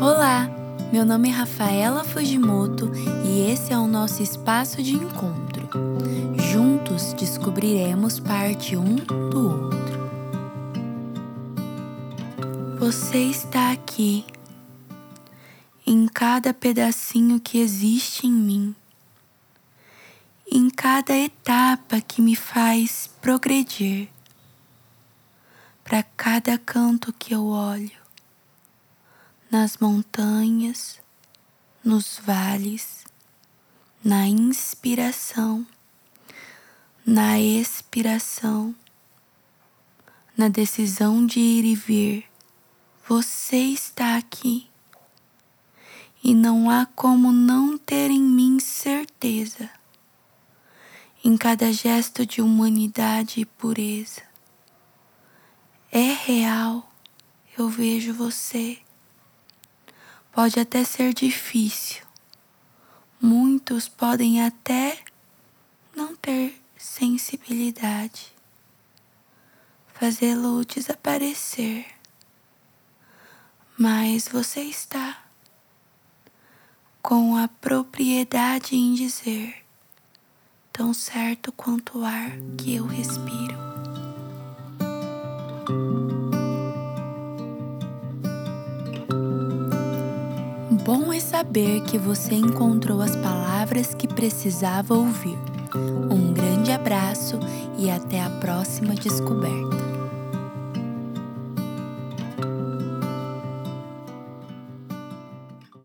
Olá, meu nome é Rafaela Fujimoto e esse é o nosso espaço de encontro. Juntos descobriremos parte um do outro. Você está aqui, em cada pedacinho que existe em mim, em cada etapa que me faz progredir para cada canto que eu olho nas montanhas, nos vales, na inspiração, na expiração, na decisão de ir e vir. Você está aqui e não há como não ter em mim certeza. Em cada gesto de humanidade e pureza. É real, eu vejo você pode até ser difícil. Muitos podem até não ter sensibilidade, fazê-lo desaparecer. Mas você está com a propriedade em dizer, tão certo quanto o ar que eu respiro. Bom é saber que você encontrou as palavras que precisava ouvir. Um grande abraço e até a próxima descoberta.